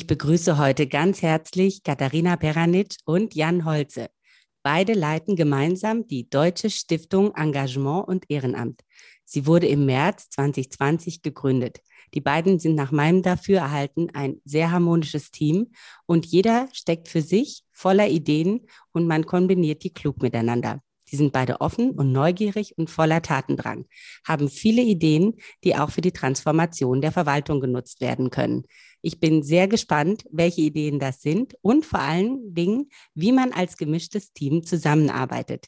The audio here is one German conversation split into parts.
Ich begrüße heute ganz herzlich Katharina Peranitsch und Jan Holze. Beide leiten gemeinsam die Deutsche Stiftung Engagement und Ehrenamt. Sie wurde im März 2020 gegründet. Die beiden sind nach meinem Dafürerhalten ein sehr harmonisches Team und jeder steckt für sich voller Ideen und man kombiniert die klug miteinander. Sie sind beide offen und neugierig und voller Tatendrang, haben viele Ideen, die auch für die Transformation der Verwaltung genutzt werden können. Ich bin sehr gespannt, welche Ideen das sind und vor allen Dingen, wie man als gemischtes Team zusammenarbeitet.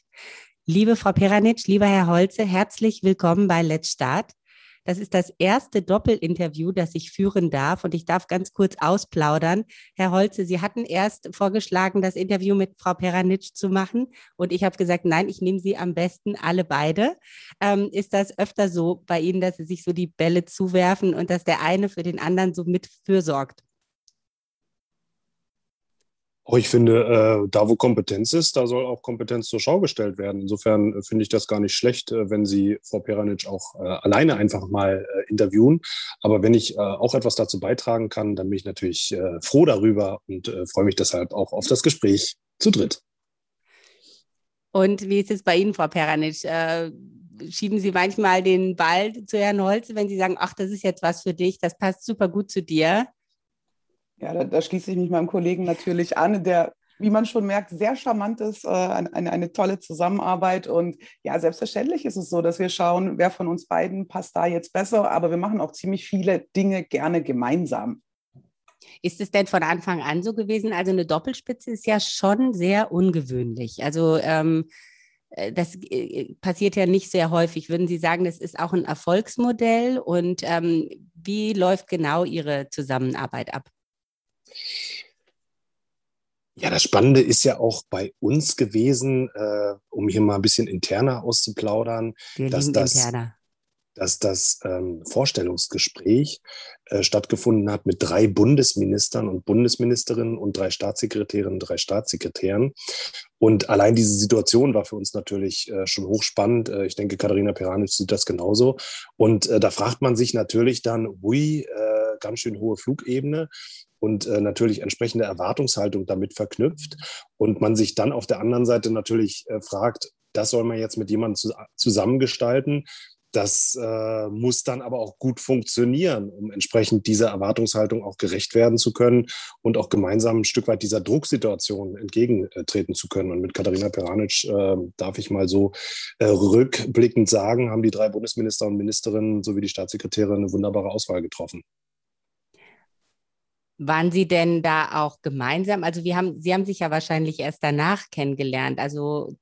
Liebe Frau Peranitsch, lieber Herr Holze, herzlich willkommen bei Let's Start. Das ist das erste Doppelinterview, das ich führen darf. Und ich darf ganz kurz ausplaudern. Herr Holze, Sie hatten erst vorgeschlagen, das Interview mit Frau Peranitsch zu machen. Und ich habe gesagt, nein, ich nehme Sie am besten alle beide. Ähm, ist das öfter so bei Ihnen, dass Sie sich so die Bälle zuwerfen und dass der eine für den anderen so mit fürsorgt? Auch ich finde, äh, da wo Kompetenz ist, da soll auch Kompetenz zur Schau gestellt werden. Insofern äh, finde ich das gar nicht schlecht, äh, wenn Sie Frau Peranic auch alleine einfach mal interviewen. Aber wenn ich auch etwas dazu beitragen kann, dann bin ich natürlich froh darüber und freue mich deshalb auch auf das Gespräch zu dritt. Und wie ist es bei Ihnen, Frau Peranic? schieben Sie manchmal den Ball zu Herrn Holz, wenn Sie sagen, ach, das ist jetzt was für dich, das passt super gut zu dir? Ja, da, da, schließe ich mich meinem Kollegen natürlich an, der, wie man schon merkt, sehr charmant ist, äh, eine, eine tolle Zusammenarbeit. Und ja, selbstverständlich ist es so, dass wir schauen, wer von uns beiden passt da jetzt besser, aber wir machen auch ziemlich viele Dinge gerne gemeinsam. Ist es denn von Anfang an so gewesen? Also eine Doppelspitze ist ja schon sehr ungewöhnlich. Also ähm, äh, das äh, passiert ja nicht sehr häufig. Würden Sie sagen, das ist auch ein Erfolgsmodell? Und ähm, wie läuft genau Ihre Zusammenarbeit ab? Ja, das Spannende ist ja auch bei uns gewesen, äh, um hier mal ein bisschen interner auszuplaudern, Wir dass das, interner. dass das ähm, Vorstellungsgespräch äh, stattgefunden hat mit drei Bundesministern und Bundesministerinnen und drei Staatssekretärinnen und drei Staatssekretären. Und allein diese Situation war für uns natürlich äh, schon hochspannend. Äh, ich denke, Katharina Peranic sieht das genauso. Und äh, da fragt man sich natürlich dann, hui, äh, ganz schön hohe Flugebene und äh, natürlich entsprechende Erwartungshaltung damit verknüpft und man sich dann auf der anderen Seite natürlich äh, fragt, das soll man jetzt mit jemandem zu, zusammengestalten. Das äh, muss dann aber auch gut funktionieren, um entsprechend dieser Erwartungshaltung auch gerecht werden zu können und auch gemeinsam ein Stück weit dieser Drucksituation entgegentreten zu können. Und mit Katharina Peranic äh, darf ich mal so äh, rückblickend sagen, haben die drei Bundesminister und Ministerinnen sowie die Staatssekretäre eine wunderbare Auswahl getroffen. Waren Sie denn da auch gemeinsam? Also wir haben, Sie haben sich ja wahrscheinlich erst danach kennengelernt. Also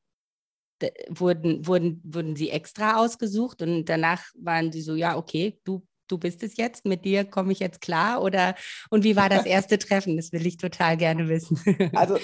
wurden, wurden, wurden Sie extra ausgesucht und danach waren Sie so, ja, okay, du, du bist es jetzt, mit dir komme ich jetzt klar? Oder und wie war das erste Treffen? Das will ich total gerne wissen. Also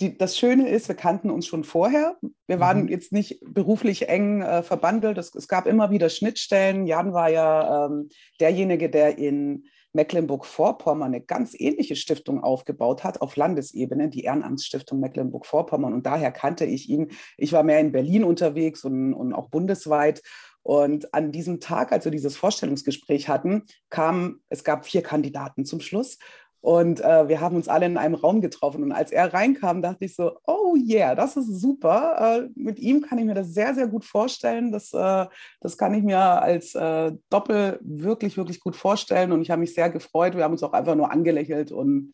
die, das Schöne ist, wir kannten uns schon vorher. Wir waren mhm. jetzt nicht beruflich eng äh, verbandelt. Es, es, gab immer wieder Schnittstellen. Jan war ja ähm, derjenige, der in Mecklenburg-Vorpommern eine ganz ähnliche Stiftung aufgebaut hat auf Landesebene, die Ehrenamtsstiftung Mecklenburg-Vorpommern. Und daher kannte ich ihn. Ich war mehr in Berlin unterwegs und, und auch bundesweit. Und an diesem Tag, als wir dieses Vorstellungsgespräch hatten, kam, es gab vier Kandidaten zum Schluss. Und äh, wir haben uns alle in einem Raum getroffen. Und als er reinkam, dachte ich so, oh yeah, das ist super. Äh, mit ihm kann ich mir das sehr, sehr gut vorstellen. Das, äh, das kann ich mir als äh, Doppel wirklich, wirklich gut vorstellen. Und ich habe mich sehr gefreut. Wir haben uns auch einfach nur angelächelt und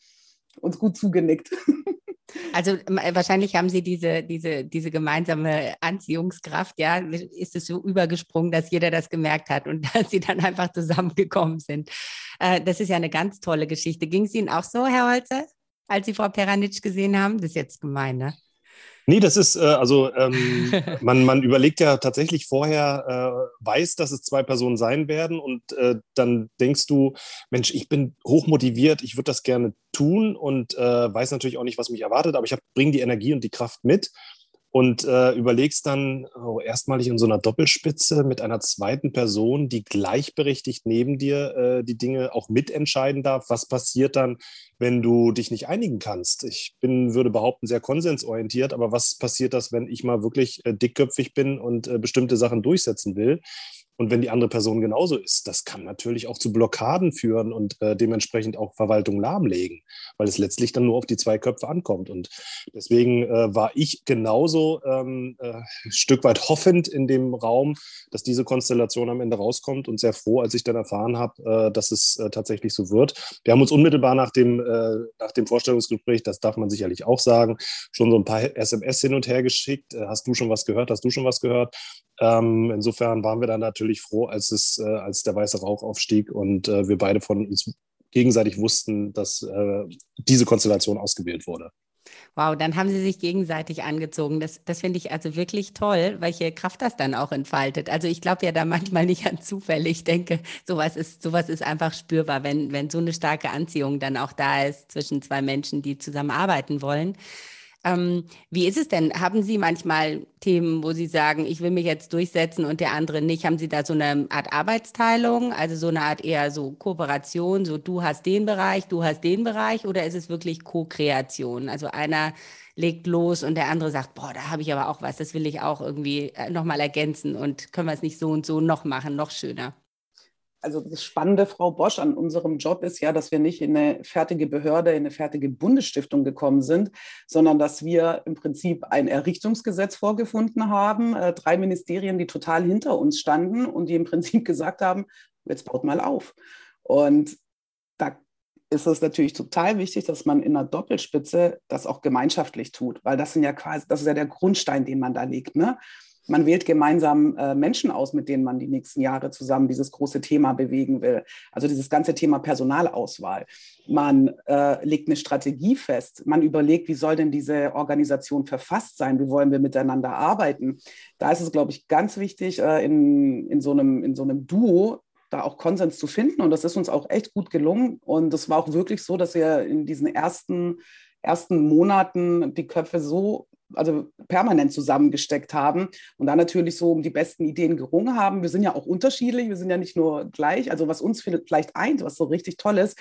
uns gut zugenickt. Also wahrscheinlich haben Sie diese, diese, diese gemeinsame Anziehungskraft, ja, ist es so übergesprungen, dass jeder das gemerkt hat und dass Sie dann einfach zusammengekommen sind. Äh, das ist ja eine ganz tolle Geschichte. Ging es Ihnen auch so, Herr Holzer, als Sie Frau Peranitsch gesehen haben? Das ist jetzt gemein, ne? Nee, das ist, äh, also ähm, man, man überlegt ja tatsächlich vorher, äh, weiß, dass es zwei Personen sein werden und äh, dann denkst du, Mensch, ich bin hochmotiviert, ich würde das gerne tun und äh, weiß natürlich auch nicht, was mich erwartet, aber ich bringe die Energie und die Kraft mit und äh, überlegst dann oh, erstmalig in so einer Doppelspitze mit einer zweiten Person, die gleichberechtigt neben dir äh, die Dinge auch mitentscheiden darf. Was passiert dann, wenn du dich nicht einigen kannst? Ich bin, würde behaupten, sehr konsensorientiert, aber was passiert das, wenn ich mal wirklich äh, dickköpfig bin und äh, bestimmte Sachen durchsetzen will? Und wenn die andere Person genauso ist, das kann natürlich auch zu Blockaden führen und äh, dementsprechend auch Verwaltung lahmlegen, weil es letztlich dann nur auf die zwei Köpfe ankommt. Und deswegen äh, war ich genauso ähm, äh, ein Stück weit hoffend in dem Raum, dass diese Konstellation am Ende rauskommt und sehr froh, als ich dann erfahren habe, äh, dass es äh, tatsächlich so wird. Wir haben uns unmittelbar nach dem, äh, nach dem Vorstellungsgespräch, das darf man sicherlich auch sagen, schon so ein paar SMS hin und her geschickt. hast du schon was gehört? Hast du schon was gehört? Ähm, insofern waren wir dann natürlich froh, als, es, äh, als der weiße Rauch aufstieg und äh, wir beide von uns gegenseitig wussten, dass äh, diese Konstellation ausgewählt wurde. Wow, dann haben sie sich gegenseitig angezogen. Das, das finde ich also wirklich toll, welche Kraft das dann auch entfaltet. Also ich glaube ja da manchmal nicht an Zufälle. Ich denke, sowas ist, sowas ist einfach spürbar, wenn, wenn so eine starke Anziehung dann auch da ist zwischen zwei Menschen, die zusammenarbeiten wollen. Ähm, wie ist es denn? Haben Sie manchmal Themen, wo Sie sagen, ich will mich jetzt durchsetzen und der andere nicht? Haben Sie da so eine Art Arbeitsteilung, also so eine Art eher so Kooperation, so du hast den Bereich, du hast den Bereich oder ist es wirklich Co-Kreation? Also einer legt los und der andere sagt, boah, da habe ich aber auch was, das will ich auch irgendwie äh, nochmal ergänzen und können wir es nicht so und so noch machen, noch schöner also das Spannende, Frau Bosch, an unserem Job ist ja, dass wir nicht in eine fertige Behörde, in eine fertige Bundesstiftung gekommen sind, sondern dass wir im Prinzip ein Errichtungsgesetz vorgefunden haben, äh, drei Ministerien, die total hinter uns standen und die im Prinzip gesagt haben, jetzt baut mal auf. Und da ist es natürlich total wichtig, dass man in einer Doppelspitze das auch gemeinschaftlich tut, weil das sind ja quasi, das ist ja der Grundstein, den man da legt. Ne? Man wählt gemeinsam äh, Menschen aus, mit denen man die nächsten Jahre zusammen dieses große Thema bewegen will. Also dieses ganze Thema Personalauswahl. Man äh, legt eine Strategie fest. Man überlegt, wie soll denn diese Organisation verfasst sein? Wie wollen wir miteinander arbeiten? Da ist es, glaube ich, ganz wichtig, äh, in, in, so einem, in so einem Duo da auch Konsens zu finden. Und das ist uns auch echt gut gelungen. Und es war auch wirklich so, dass wir in diesen ersten ersten Monaten die Köpfe so also permanent zusammengesteckt haben und dann natürlich so um die besten Ideen gerungen haben. Wir sind ja auch unterschiedlich, wir sind ja nicht nur gleich. Also was uns vielleicht eint, was so richtig toll ist,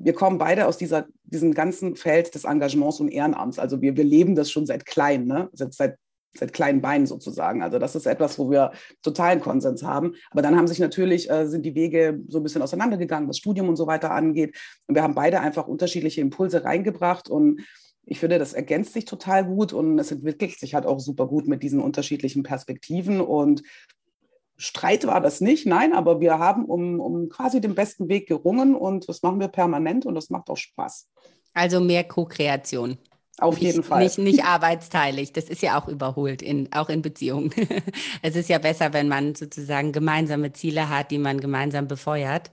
wir kommen beide aus dieser, diesem ganzen Feld des Engagements und Ehrenamts. Also wir, wir leben das schon seit klein, ne? seit, seit, seit kleinen Beinen sozusagen. Also das ist etwas, wo wir totalen Konsens haben. Aber dann haben sich natürlich, äh, sind die Wege so ein bisschen auseinandergegangen, was Studium und so weiter angeht. Und wir haben beide einfach unterschiedliche Impulse reingebracht und ich finde, das ergänzt sich total gut und es entwickelt sich halt auch super gut mit diesen unterschiedlichen Perspektiven. Und Streit war das nicht, nein, aber wir haben um, um quasi den besten Weg gerungen und das machen wir permanent und das macht auch Spaß. Also mehr Co-Kreation. Auf nicht, jeden Fall. Nicht, nicht arbeitsteilig. Das ist ja auch überholt, in, auch in Beziehungen. es ist ja besser, wenn man sozusagen gemeinsame Ziele hat, die man gemeinsam befeuert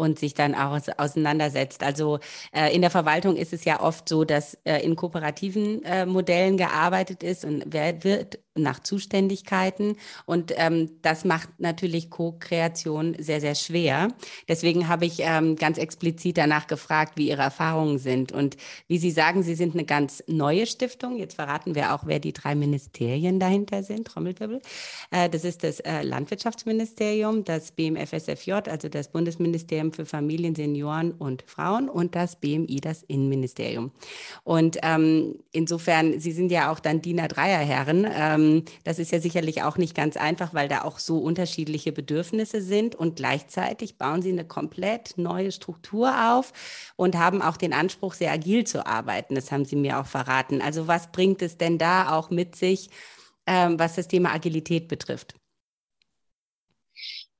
und sich dann auch auseinandersetzt. Also äh, in der Verwaltung ist es ja oft so, dass äh, in kooperativen äh, Modellen gearbeitet ist und wer wird nach Zuständigkeiten. Und ähm, das macht natürlich Co-Kreation sehr, sehr schwer. Deswegen habe ich ähm, ganz explizit danach gefragt, wie Ihre Erfahrungen sind. Und wie Sie sagen, Sie sind eine ganz neue Stiftung. Jetzt verraten wir auch, wer die drei Ministerien dahinter sind. Trommelwirbel. Äh, das ist das äh, Landwirtschaftsministerium, das BMFSFJ, also das Bundesministerium für Familien, Senioren und Frauen und das BMI, das Innenministerium. Und ähm, insofern, Sie sind ja auch dann Diener Dreierherren. Ähm, ähm, das ist ja sicherlich auch nicht ganz einfach, weil da auch so unterschiedliche Bedürfnisse sind und gleichzeitig bauen sie eine komplett neue Struktur auf und haben auch den Anspruch, sehr agil zu arbeiten. Das haben sie mir auch verraten. Also was bringt es denn da auch mit sich, ähm, was das Thema Agilität betrifft?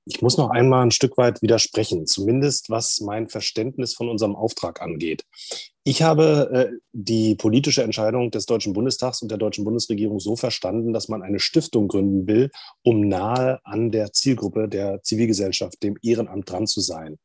Ich muss noch einmal ein Stück weit widersprechen, zumindest was mein Verständnis von unserem Auftrag angeht. Ich habe äh, die politische Entscheidung des Deutschen Bundestags und der deutschen Bundesregierung so verstanden, dass man eine Stiftung gründen will, um nahe an der Zielgruppe der Zivilgesellschaft, dem Ehrenamt dran zu sein.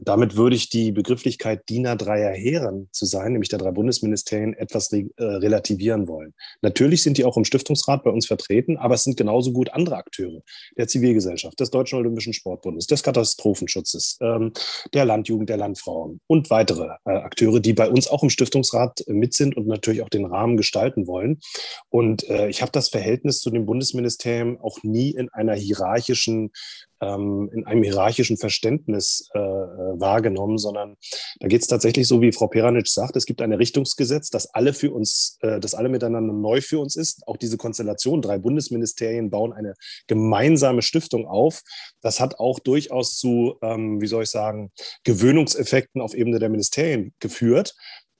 Damit würde ich die Begrifflichkeit Diener dreier Heeren zu sein, nämlich der drei Bundesministerien, etwas re äh, relativieren wollen. Natürlich sind die auch im Stiftungsrat bei uns vertreten, aber es sind genauso gut andere Akteure der Zivilgesellschaft, des Deutschen Olympischen Sportbundes, des Katastrophenschutzes, ähm, der Landjugend, der Landfrauen und weitere äh, Akteure, die bei uns auch im Stiftungsrat äh, mit sind und natürlich auch den Rahmen gestalten wollen. Und äh, ich habe das Verhältnis zu den Bundesministerien auch nie in einer hierarchischen ähm, in einem hierarchischen Verständnis äh, äh, wahrgenommen, sondern da geht es tatsächlich so, wie Frau Peranitsch sagt, es gibt ein Richtungsgesetz, das alle für uns, äh, das alle miteinander neu für uns ist. Auch diese Konstellation, drei Bundesministerien bauen eine gemeinsame Stiftung auf. Das hat auch durchaus zu, ähm, wie soll ich sagen, Gewöhnungseffekten auf Ebene der Ministerien geführt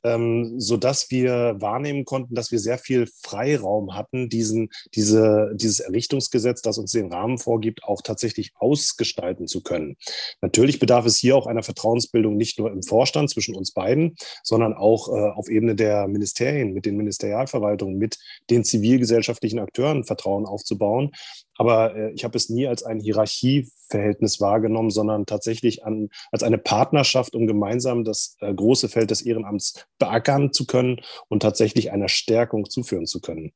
ähm, sodass wir wahrnehmen konnten, dass wir sehr viel Freiraum hatten, diesen, diese, dieses Errichtungsgesetz, das uns den Rahmen vorgibt, auch tatsächlich ausgestalten zu können. Natürlich bedarf es hier auch einer Vertrauensbildung nicht nur im Vorstand zwischen uns beiden, sondern auch äh, auf Ebene der Ministerien, mit den Ministerialverwaltungen, mit den zivilgesellschaftlichen Akteuren Vertrauen aufzubauen. Aber äh, ich habe es nie als ein Hierarchieverhältnis wahrgenommen, sondern tatsächlich an, als eine Partnerschaft, um gemeinsam das äh, große Feld des Ehrenamts beackern zu können und tatsächlich einer Stärkung zuführen zu können.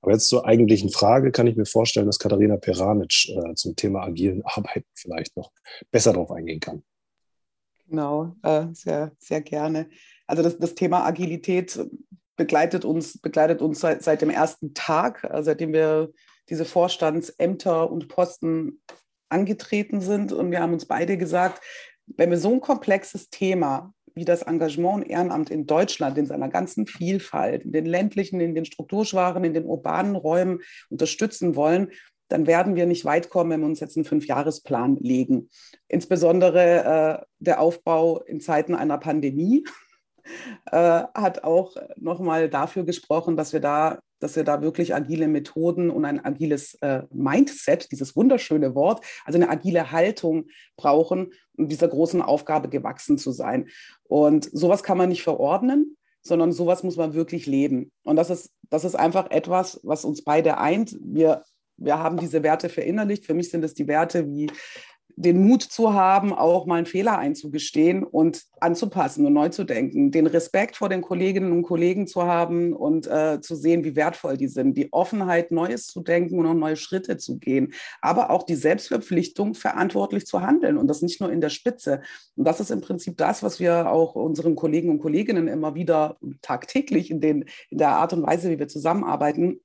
Aber jetzt zur eigentlichen Frage kann ich mir vorstellen, dass Katharina Peranic äh, zum Thema agilen Arbeiten vielleicht noch besser darauf eingehen kann. Genau, äh, sehr, sehr gerne. Also das, das Thema Agilität begleitet uns, begleitet uns seit, seit dem ersten Tag, äh, seitdem wir diese Vorstandsämter und Posten angetreten sind. Und wir haben uns beide gesagt, wenn wir so ein komplexes Thema wie das Engagement und Ehrenamt in Deutschland in seiner ganzen Vielfalt, in den ländlichen, in den strukturschwachen, in den urbanen Räumen unterstützen wollen, dann werden wir nicht weit kommen, wenn wir uns jetzt einen Fünfjahresplan legen. Insbesondere äh, der Aufbau in Zeiten einer Pandemie äh, hat auch nochmal dafür gesprochen, dass wir da dass wir da wirklich agile Methoden und ein agiles äh, Mindset, dieses wunderschöne Wort, also eine agile Haltung brauchen, um dieser großen Aufgabe gewachsen zu sein. Und sowas kann man nicht verordnen, sondern sowas muss man wirklich leben. Und das ist, das ist einfach etwas, was uns beide eint. Wir, wir haben diese Werte verinnerlicht. Für mich sind es die Werte wie den Mut zu haben, auch mal einen Fehler einzugestehen und anzupassen und neu zu denken, den Respekt vor den Kolleginnen und Kollegen zu haben und äh, zu sehen, wie wertvoll die sind, die Offenheit, Neues zu denken und auch neue Schritte zu gehen, aber auch die Selbstverpflichtung, verantwortlich zu handeln und das nicht nur in der Spitze. Und das ist im Prinzip das, was wir auch unseren Kollegen und Kolleginnen immer wieder tagtäglich in, den, in der Art und Weise, wie wir zusammenarbeiten,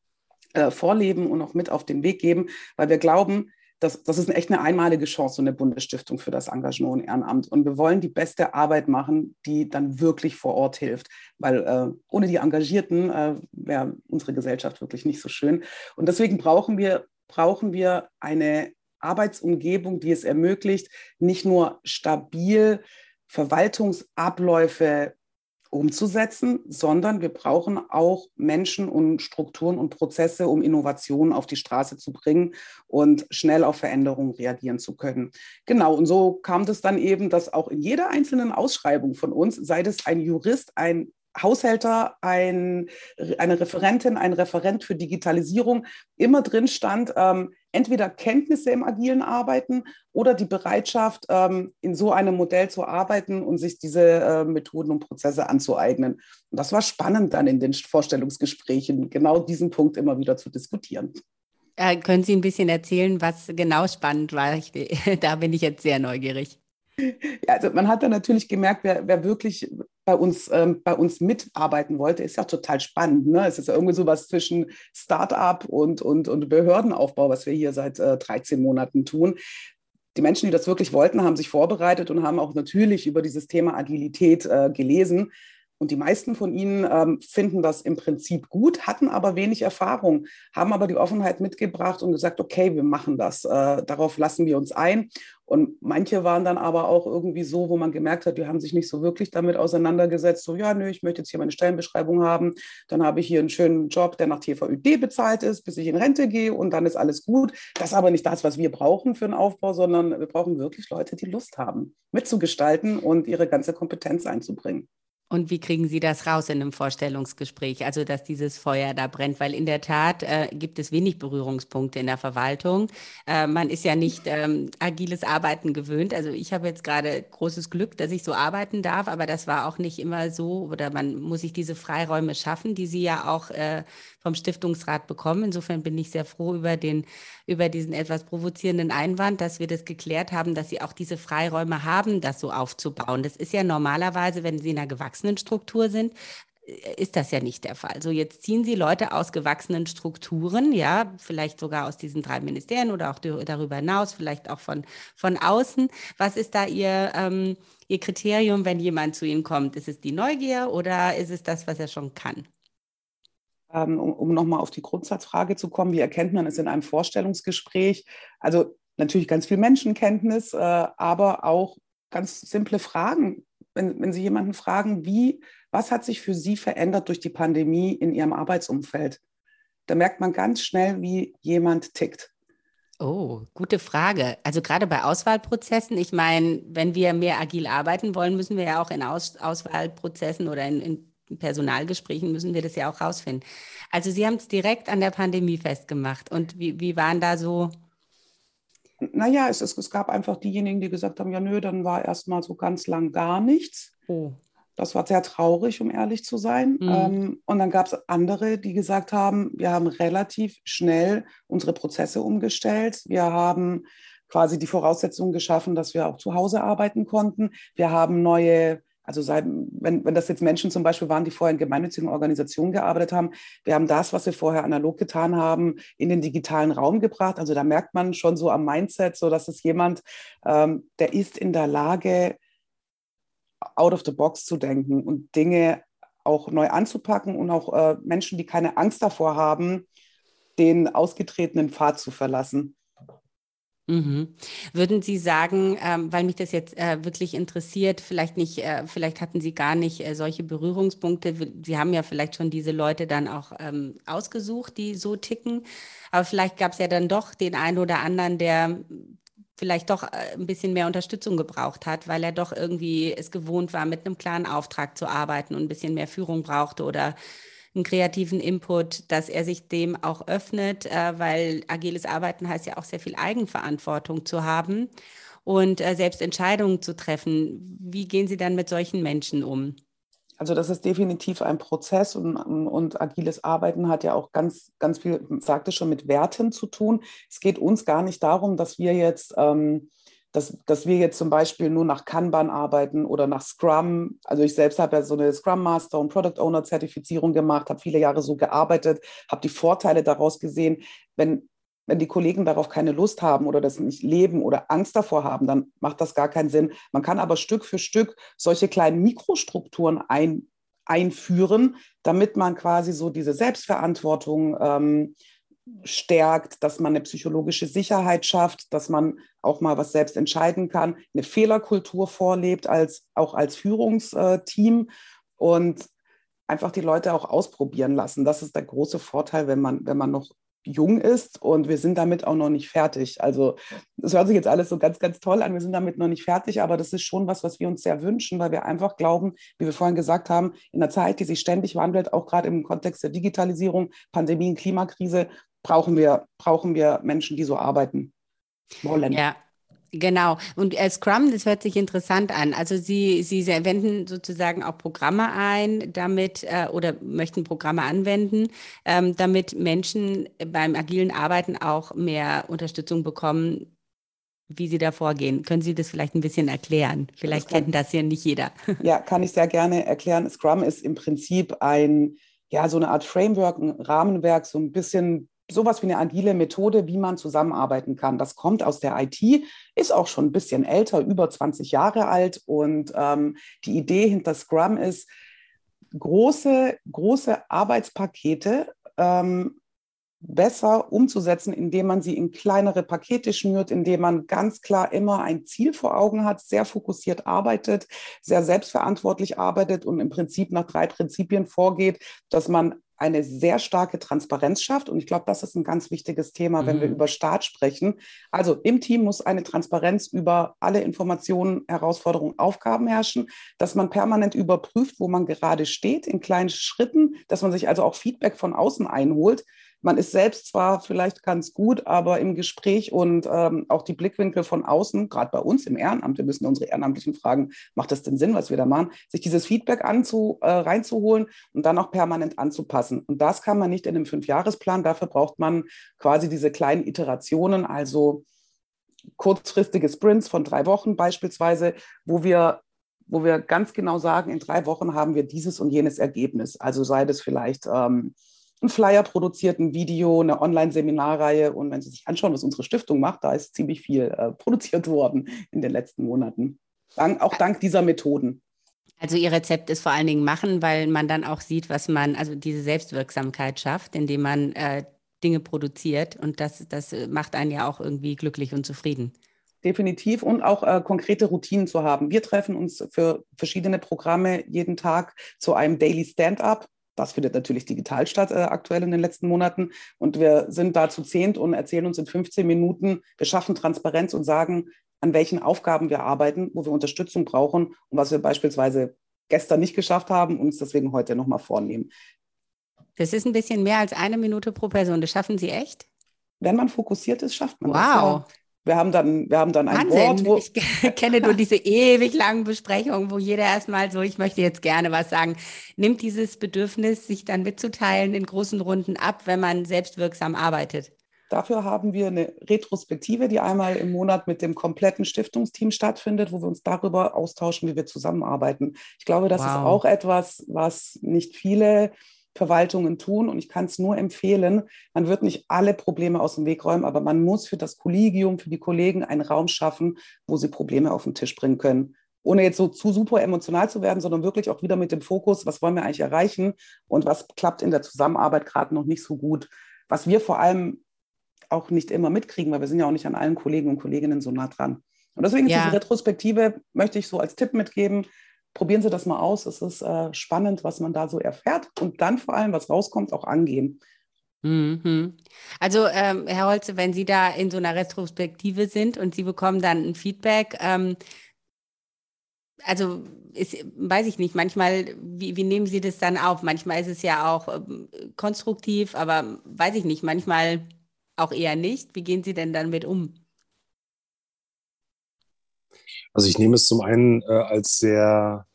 äh, vorleben und auch mit auf den Weg geben, weil wir glauben, das, das ist echt eine einmalige Chance, so eine Bundesstiftung für das Engagement und Ehrenamt. Und wir wollen die beste Arbeit machen, die dann wirklich vor Ort hilft. Weil äh, ohne die Engagierten äh, wäre unsere Gesellschaft wirklich nicht so schön. Und deswegen brauchen wir, brauchen wir eine Arbeitsumgebung, die es ermöglicht, nicht nur stabil Verwaltungsabläufe umzusetzen, sondern wir brauchen auch Menschen und Strukturen und Prozesse, um Innovationen auf die Straße zu bringen und schnell auf Veränderungen reagieren zu können. Genau, und so kam das dann eben, dass auch in jeder einzelnen Ausschreibung von uns, sei das ein Jurist, ein Haushälter, ein, eine Referentin, ein Referent für Digitalisierung immer drin stand, ähm, entweder Kenntnisse im agilen Arbeiten oder die Bereitschaft, ähm, in so einem Modell zu arbeiten und sich diese äh, Methoden und Prozesse anzueignen. Und das war spannend dann in den Vorstellungsgesprächen, genau diesen Punkt immer wieder zu diskutieren. Äh, können Sie ein bisschen erzählen, was genau spannend war? Ich, da bin ich jetzt sehr neugierig. Ja, also man hat dann natürlich gemerkt, wer, wer wirklich bei uns, ähm, bei uns mitarbeiten wollte, ist ja total spannend. Ne? Es ist ja irgendwie so was zwischen Start-up und, und, und Behördenaufbau, was wir hier seit äh, 13 Monaten tun. Die Menschen, die das wirklich wollten, haben sich vorbereitet und haben auch natürlich über dieses Thema Agilität äh, gelesen. Und die meisten von ihnen ähm, finden das im Prinzip gut, hatten aber wenig Erfahrung, haben aber die Offenheit mitgebracht und gesagt, okay, wir machen das, äh, darauf lassen wir uns ein. Und manche waren dann aber auch irgendwie so, wo man gemerkt hat, die haben sich nicht so wirklich damit auseinandergesetzt. So, ja, nö, ich möchte jetzt hier meine Stellenbeschreibung haben. Dann habe ich hier einen schönen Job, der nach TVÖD bezahlt ist, bis ich in Rente gehe und dann ist alles gut. Das ist aber nicht das, was wir brauchen für einen Aufbau, sondern wir brauchen wirklich Leute, die Lust haben, mitzugestalten und ihre ganze Kompetenz einzubringen. Und wie kriegen Sie das raus in einem Vorstellungsgespräch? Also, dass dieses Feuer da brennt, weil in der Tat äh, gibt es wenig Berührungspunkte in der Verwaltung. Äh, man ist ja nicht ähm, agiles Arbeiten gewöhnt. Also, ich habe jetzt gerade großes Glück, dass ich so arbeiten darf, aber das war auch nicht immer so oder man muss sich diese Freiräume schaffen, die Sie ja auch äh, vom Stiftungsrat bekommen. Insofern bin ich sehr froh über den, über diesen etwas provozierenden Einwand, dass wir das geklärt haben, dass Sie auch diese Freiräume haben, das so aufzubauen. Das ist ja normalerweise, wenn Sie in einer gewachsenen Struktur sind, äh, ist das ja nicht der Fall. So, jetzt ziehen Sie Leute aus gewachsenen Strukturen, ja, vielleicht sogar aus diesen drei Ministerien oder auch darüber hinaus, vielleicht auch von, von außen. Was ist da Ihr, ähm, Ihr Kriterium, wenn jemand zu Ihnen kommt? Ist es die Neugier oder ist es das, was er schon kann? Ähm, um, um nochmal auf die Grundsatzfrage zu kommen, wie erkennt man es in einem Vorstellungsgespräch? Also natürlich ganz viel Menschenkenntnis, äh, aber auch ganz simple Fragen. Wenn, wenn Sie jemanden fragen, wie, was hat sich für Sie verändert durch die Pandemie in Ihrem Arbeitsumfeld? Da merkt man ganz schnell, wie jemand tickt. Oh, gute Frage. Also gerade bei Auswahlprozessen, ich meine, wenn wir mehr agil arbeiten wollen, müssen wir ja auch in Aus Auswahlprozessen oder in, in Personalgesprächen müssen wir das ja auch rausfinden. Also Sie haben es direkt an der Pandemie festgemacht. Und wie, wie waren da so? Naja, es, es, es gab einfach diejenigen, die gesagt haben, ja nö, dann war erstmal so ganz lang gar nichts. Oh. Das war sehr traurig, um ehrlich zu sein. Mhm. Ähm, und dann gab es andere, die gesagt haben, wir haben relativ schnell unsere Prozesse umgestellt. Wir haben quasi die Voraussetzungen geschaffen, dass wir auch zu Hause arbeiten konnten. Wir haben neue also sei, wenn, wenn das jetzt Menschen zum Beispiel waren, die vorher in gemeinnützigen Organisationen gearbeitet haben, wir haben das, was wir vorher analog getan haben, in den digitalen Raum gebracht. Also da merkt man schon so am Mindset, so dass es jemand, ähm, der ist in der Lage, out of the box zu denken und Dinge auch neu anzupacken und auch äh, Menschen, die keine Angst davor haben, den ausgetretenen Pfad zu verlassen. Mhm. Würden Sie sagen, ähm, weil mich das jetzt äh, wirklich interessiert, vielleicht nicht, äh, vielleicht hatten Sie gar nicht äh, solche Berührungspunkte. Sie haben ja vielleicht schon diese Leute dann auch ähm, ausgesucht, die so ticken. Aber vielleicht gab es ja dann doch den einen oder anderen, der vielleicht doch äh, ein bisschen mehr Unterstützung gebraucht hat, weil er doch irgendwie es gewohnt war, mit einem klaren Auftrag zu arbeiten und ein bisschen mehr Führung brauchte oder einen kreativen Input, dass er sich dem auch öffnet, äh, weil agiles Arbeiten heißt ja auch sehr viel Eigenverantwortung zu haben und äh, selbst Entscheidungen zu treffen. Wie gehen Sie dann mit solchen Menschen um? Also das ist definitiv ein Prozess und, und, agiles Arbeiten hat ja auch ganz, ganz viel, sagte schon, mit Werten zu tun. Es geht uns gar nicht darum, dass wir jetzt ähm, dass, dass wir jetzt zum Beispiel nur nach Kanban arbeiten oder nach Scrum. Also ich selbst habe ja so eine Scrum Master und Product Owner Zertifizierung gemacht, habe viele Jahre so gearbeitet, habe die Vorteile daraus gesehen. Wenn, wenn die Kollegen darauf keine Lust haben oder das nicht leben oder Angst davor haben, dann macht das gar keinen Sinn. Man kann aber Stück für Stück solche kleinen Mikrostrukturen ein, einführen, damit man quasi so diese Selbstverantwortung ähm, stärkt, dass man eine psychologische Sicherheit schafft, dass man auch mal was selbst entscheiden kann, eine Fehlerkultur vorlebt, als, auch als Führungsteam und einfach die Leute auch ausprobieren lassen. Das ist der große Vorteil, wenn man, wenn man noch jung ist und wir sind damit auch noch nicht fertig. Also es hört sich jetzt alles so ganz, ganz toll an, wir sind damit noch nicht fertig, aber das ist schon was, was wir uns sehr wünschen, weil wir einfach glauben, wie wir vorhin gesagt haben, in einer Zeit, die sich ständig wandelt, auch gerade im Kontext der Digitalisierung, Pandemien, Klimakrise, brauchen wir, brauchen wir Menschen, die so arbeiten wollen. Ja. Genau. Und äh, Scrum, das hört sich interessant an. Also Sie, Sie wenden sozusagen auch Programme ein, damit äh, oder möchten Programme anwenden, ähm, damit Menschen beim agilen Arbeiten auch mehr Unterstützung bekommen, wie Sie da vorgehen. Können Sie das vielleicht ein bisschen erklären? Vielleicht das kennt das ja nicht jeder. Ja, kann ich sehr gerne erklären. Scrum ist im Prinzip ein, ja, so eine Art Framework, ein Rahmenwerk, so ein bisschen sowas wie eine agile Methode, wie man zusammenarbeiten kann. Das kommt aus der IT, ist auch schon ein bisschen älter, über 20 Jahre alt. Und ähm, die Idee hinter Scrum ist, große, große Arbeitspakete ähm, besser umzusetzen, indem man sie in kleinere Pakete schnürt, indem man ganz klar immer ein Ziel vor Augen hat, sehr fokussiert arbeitet, sehr selbstverantwortlich arbeitet und im Prinzip nach drei Prinzipien vorgeht, dass man eine sehr starke Transparenz schafft. Und ich glaube, das ist ein ganz wichtiges Thema, wenn mhm. wir über Staat sprechen. Also im Team muss eine Transparenz über alle Informationen, Herausforderungen, Aufgaben herrschen, dass man permanent überprüft, wo man gerade steht, in kleinen Schritten, dass man sich also auch Feedback von außen einholt man ist selbst zwar vielleicht ganz gut, aber im Gespräch und ähm, auch die Blickwinkel von außen, gerade bei uns im Ehrenamt, wir müssen unsere Ehrenamtlichen fragen, macht das denn Sinn, was wir da machen, sich dieses Feedback anzu, äh, reinzuholen und dann auch permanent anzupassen. Und das kann man nicht in einem Fünfjahresplan. Dafür braucht man quasi diese kleinen Iterationen, also kurzfristige Sprints von drei Wochen beispielsweise, wo wir wo wir ganz genau sagen, in drei Wochen haben wir dieses und jenes Ergebnis. Also sei das vielleicht ähm, einen Flyer produziert, ein Video, eine Online-Seminarreihe. Und wenn Sie sich anschauen, was unsere Stiftung macht, da ist ziemlich viel äh, produziert worden in den letzten Monaten. Dank, auch dank dieser Methoden. Also Ihr Rezept ist vor allen Dingen machen, weil man dann auch sieht, was man, also diese Selbstwirksamkeit schafft, indem man äh, Dinge produziert. Und das, das macht einen ja auch irgendwie glücklich und zufrieden. Definitiv und auch äh, konkrete Routinen zu haben. Wir treffen uns für verschiedene Programme jeden Tag zu einem Daily Stand-up das findet natürlich digital statt äh, aktuell in den letzten Monaten. Und wir sind da zu zehnt und erzählen uns in 15 Minuten, wir schaffen Transparenz und sagen, an welchen Aufgaben wir arbeiten, wo wir Unterstützung brauchen und was wir beispielsweise gestern nicht geschafft haben und uns deswegen heute nochmal vornehmen. Das ist ein bisschen mehr als eine Minute pro Person. Das schaffen Sie echt? Wenn man fokussiert ist, schafft man wow. das. Wow. Ja. Wir haben dann, wir haben dann ein Wahnsinn. Wort. ich kenne nur diese ewig langen Besprechungen, wo jeder erstmal so, ich möchte jetzt gerne was sagen, nimmt dieses Bedürfnis, sich dann mitzuteilen in großen Runden ab, wenn man selbstwirksam arbeitet. Dafür haben wir eine Retrospektive, die einmal im Monat mit dem kompletten Stiftungsteam stattfindet, wo wir uns darüber austauschen, wie wir zusammenarbeiten. Ich glaube, das wow. ist auch etwas, was nicht viele Verwaltungen tun. Und ich kann es nur empfehlen, man wird nicht alle Probleme aus dem Weg räumen, aber man muss für das Kollegium, für die Kollegen einen Raum schaffen, wo sie Probleme auf den Tisch bringen können. Ohne jetzt so zu super emotional zu werden, sondern wirklich auch wieder mit dem Fokus, was wollen wir eigentlich erreichen und was klappt in der Zusammenarbeit gerade noch nicht so gut. Was wir vor allem auch nicht immer mitkriegen, weil wir sind ja auch nicht an allen Kollegen und Kolleginnen so nah dran. Und deswegen ja. ist diese Retrospektive, möchte ich so als Tipp mitgeben, probieren Sie das mal aus. Es ist äh, spannend, was man da so erfährt und dann vor allem, was rauskommt, auch angehen. Mhm. Also, ähm, Herr Holze, wenn Sie da in so einer Retrospektive sind und Sie bekommen dann ein Feedback, ähm, also ist, weiß ich nicht, manchmal, wie, wie, nehmen Sie das dann auf? Manchmal ist es ja auch ähm, konstruktiv, aber weiß ich nicht, manchmal auch eher nicht. Wie gehen Sie denn dann mit um? Also ich nehme es zum einen äh, als sehr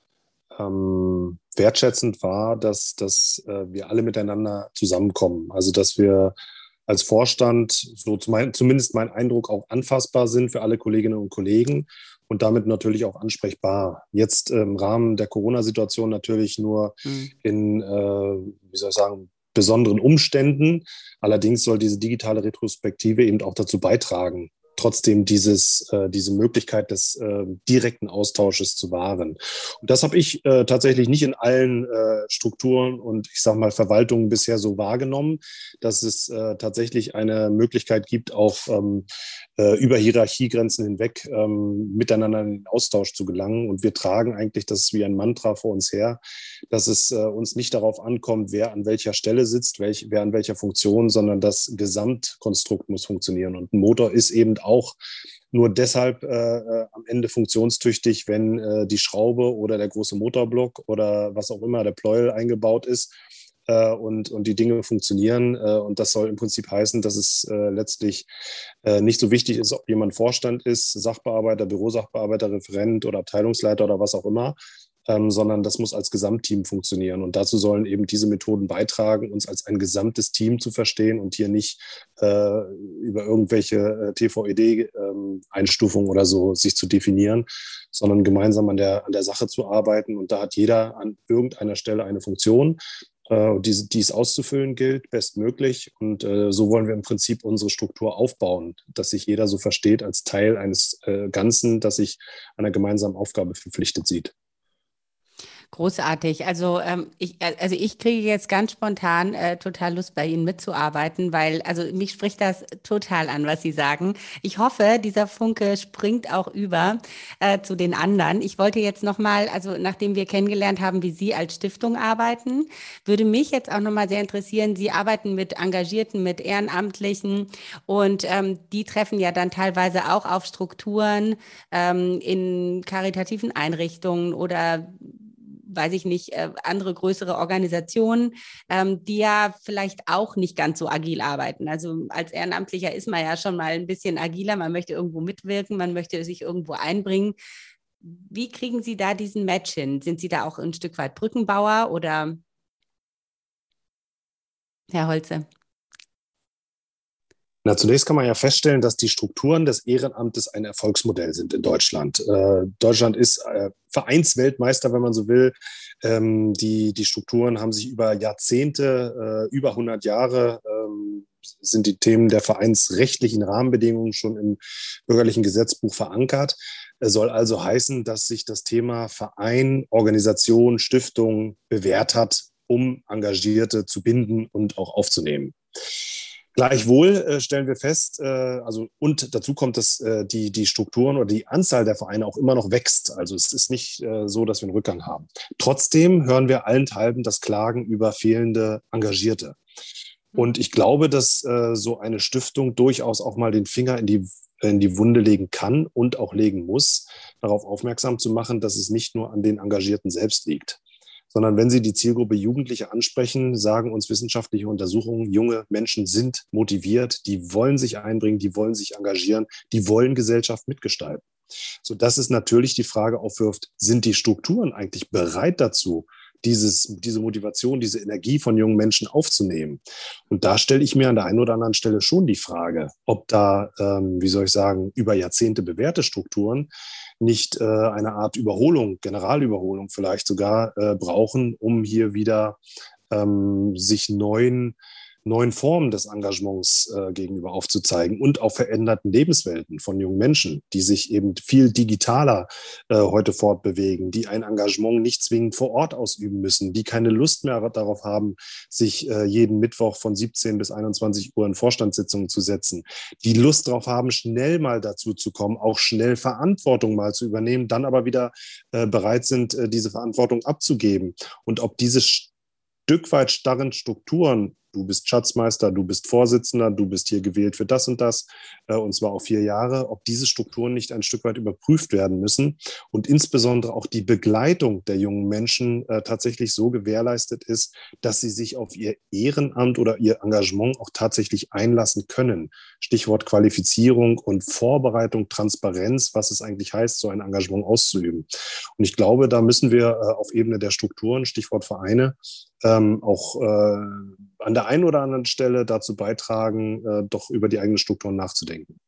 ähm, wertschätzend wahr, dass, dass äh, wir alle miteinander zusammenkommen. Also dass wir als Vorstand, so zum, zumindest mein Eindruck, auch anfassbar sind für alle Kolleginnen und Kollegen und damit natürlich auch ansprechbar. Jetzt im Rahmen der Corona-Situation natürlich nur mhm. in, äh, wie soll ich sagen, besonderen Umständen. Allerdings soll diese digitale Retrospektive eben auch dazu beitragen, trotzdem dieses, äh, diese Möglichkeit des äh, direkten Austausches zu wahren. Und das habe ich äh, tatsächlich nicht in allen äh, Strukturen und ich sage mal Verwaltungen bisher so wahrgenommen, dass es äh, tatsächlich eine Möglichkeit gibt, auch ähm, äh, über Hierarchiegrenzen hinweg ähm, miteinander in den Austausch zu gelangen. Und wir tragen eigentlich das wie ein Mantra vor uns her, dass es äh, uns nicht darauf ankommt, wer an welcher Stelle sitzt, welch, wer an welcher Funktion, sondern das Gesamtkonstrukt muss funktionieren. Und ein Motor ist eben auch nur deshalb äh, äh, am Ende funktionstüchtig, wenn äh, die Schraube oder der große Motorblock oder was auch immer, der Pleuel eingebaut ist äh, und, und die Dinge funktionieren. Äh, und das soll im Prinzip heißen, dass es äh, letztlich nicht so wichtig ist, ob jemand Vorstand ist, Sachbearbeiter, Bürosachbearbeiter, Referent oder Abteilungsleiter oder was auch immer, ähm, sondern das muss als Gesamtteam funktionieren. Und dazu sollen eben diese Methoden beitragen, uns als ein gesamtes Team zu verstehen und hier nicht äh, über irgendwelche äh, TVED-Einstufungen ähm, oder so sich zu definieren, sondern gemeinsam an der, an der Sache zu arbeiten. Und da hat jeder an irgendeiner Stelle eine Funktion. Äh, die, die es auszufüllen gilt, bestmöglich. Und äh, so wollen wir im Prinzip unsere Struktur aufbauen, dass sich jeder so versteht als Teil eines äh, Ganzen, das sich einer gemeinsamen Aufgabe verpflichtet sieht. Großartig. Also, ähm, ich, äh, also ich kriege jetzt ganz spontan äh, total Lust, bei Ihnen mitzuarbeiten, weil also mich spricht das total an, was Sie sagen. Ich hoffe, dieser Funke springt auch über äh, zu den anderen. Ich wollte jetzt nochmal, also nachdem wir kennengelernt haben, wie Sie als Stiftung arbeiten, würde mich jetzt auch nochmal sehr interessieren, Sie arbeiten mit Engagierten, mit Ehrenamtlichen und ähm, die treffen ja dann teilweise auch auf Strukturen ähm, in karitativen Einrichtungen oder weiß ich nicht, äh, andere größere Organisationen, ähm, die ja vielleicht auch nicht ganz so agil arbeiten. Also als Ehrenamtlicher ist man ja schon mal ein bisschen agiler, man möchte irgendwo mitwirken, man möchte sich irgendwo einbringen. Wie kriegen Sie da diesen Match hin? Sind Sie da auch ein Stück weit Brückenbauer oder Herr Holze? Na, zunächst kann man ja feststellen, dass die Strukturen des Ehrenamtes ein Erfolgsmodell sind in Deutschland. Äh, Deutschland ist äh, Vereinsweltmeister, wenn man so will. Ähm, die, die Strukturen haben sich über Jahrzehnte, äh, über 100 Jahre, ähm, sind die Themen der vereinsrechtlichen Rahmenbedingungen schon im bürgerlichen Gesetzbuch verankert. Es soll also heißen, dass sich das Thema Verein, Organisation, Stiftung bewährt hat, um Engagierte zu binden und auch aufzunehmen. Gleichwohl äh, stellen wir fest, äh, also und dazu kommt, dass äh, die, die Strukturen oder die Anzahl der Vereine auch immer noch wächst. Also es ist nicht äh, so, dass wir einen Rückgang haben. Trotzdem hören wir allenthalben das Klagen über fehlende Engagierte. Und ich glaube, dass äh, so eine Stiftung durchaus auch mal den Finger in die, in die Wunde legen kann und auch legen muss, darauf aufmerksam zu machen, dass es nicht nur an den Engagierten selbst liegt sondern wenn Sie die Zielgruppe Jugendliche ansprechen, sagen uns wissenschaftliche Untersuchungen, junge Menschen sind motiviert, die wollen sich einbringen, die wollen sich engagieren, die wollen Gesellschaft mitgestalten. So dass es natürlich die Frage aufwirft, sind die Strukturen eigentlich bereit dazu, dieses, diese Motivation, diese Energie von jungen Menschen aufzunehmen. Und da stelle ich mir an der einen oder anderen Stelle schon die Frage, ob da, ähm, wie soll ich sagen, über Jahrzehnte bewährte Strukturen nicht äh, eine Art Überholung, Generalüberholung vielleicht sogar äh, brauchen, um hier wieder ähm, sich neuen neuen Formen des Engagements äh, gegenüber aufzuzeigen und auch veränderten Lebenswelten von jungen Menschen, die sich eben viel digitaler äh, heute fortbewegen, die ein Engagement nicht zwingend vor Ort ausüben müssen, die keine Lust mehr darauf haben, sich äh, jeden Mittwoch von 17 bis 21 Uhr in Vorstandssitzungen zu setzen, die Lust darauf haben, schnell mal dazu zu kommen, auch schnell Verantwortung mal zu übernehmen, dann aber wieder äh, bereit sind, äh, diese Verantwortung abzugeben. Und ob diese Stück weit starren Strukturen du bist Schatzmeister, du bist Vorsitzender, du bist hier gewählt für das und das, äh, und zwar auf vier Jahre, ob diese Strukturen nicht ein Stück weit überprüft werden müssen und insbesondere auch die Begleitung der jungen Menschen äh, tatsächlich so gewährleistet ist, dass sie sich auf ihr Ehrenamt oder ihr Engagement auch tatsächlich einlassen können. Stichwort Qualifizierung und Vorbereitung, Transparenz, was es eigentlich heißt, so ein Engagement auszuüben. Und ich glaube, da müssen wir äh, auf Ebene der Strukturen, Stichwort Vereine, ähm, auch äh, an der einen oder anderen Stelle dazu beitragen, äh, doch über die eigenen Strukturen nachzudenken.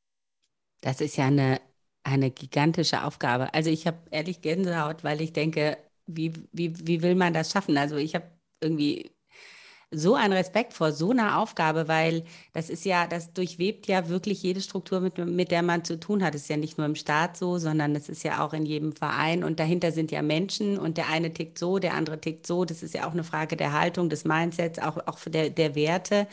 Das ist ja eine, eine gigantische Aufgabe. Also ich habe ehrlich Gänsehaut, weil ich denke, wie, wie, wie will man das schaffen? Also ich habe irgendwie so einen Respekt vor so einer Aufgabe, weil das ist ja, das durchwebt ja wirklich jede Struktur, mit, mit der man zu tun hat. Es ist ja nicht nur im Staat so, sondern es ist ja auch in jedem Verein und dahinter sind ja Menschen und der eine tickt so, der andere tickt so. Das ist ja auch eine Frage der Haltung, des Mindsets, auch, auch der, der Werte.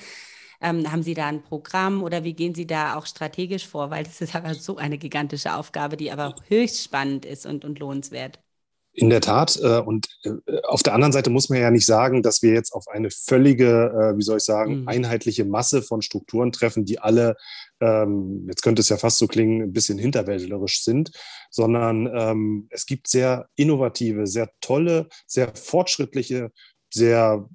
Ähm, haben Sie da ein Programm oder wie gehen Sie da auch strategisch vor? Weil das ist aber so eine gigantische Aufgabe, die aber höchst spannend ist und, und lohnenswert. In der Tat. Äh, und äh, auf der anderen Seite muss man ja nicht sagen, dass wir jetzt auf eine völlige, äh, wie soll ich sagen, mhm. einheitliche Masse von Strukturen treffen, die alle, ähm, jetzt könnte es ja fast so klingen, ein bisschen hinterwäldlerisch sind, sondern ähm, es gibt sehr innovative, sehr tolle, sehr fortschrittliche, sehr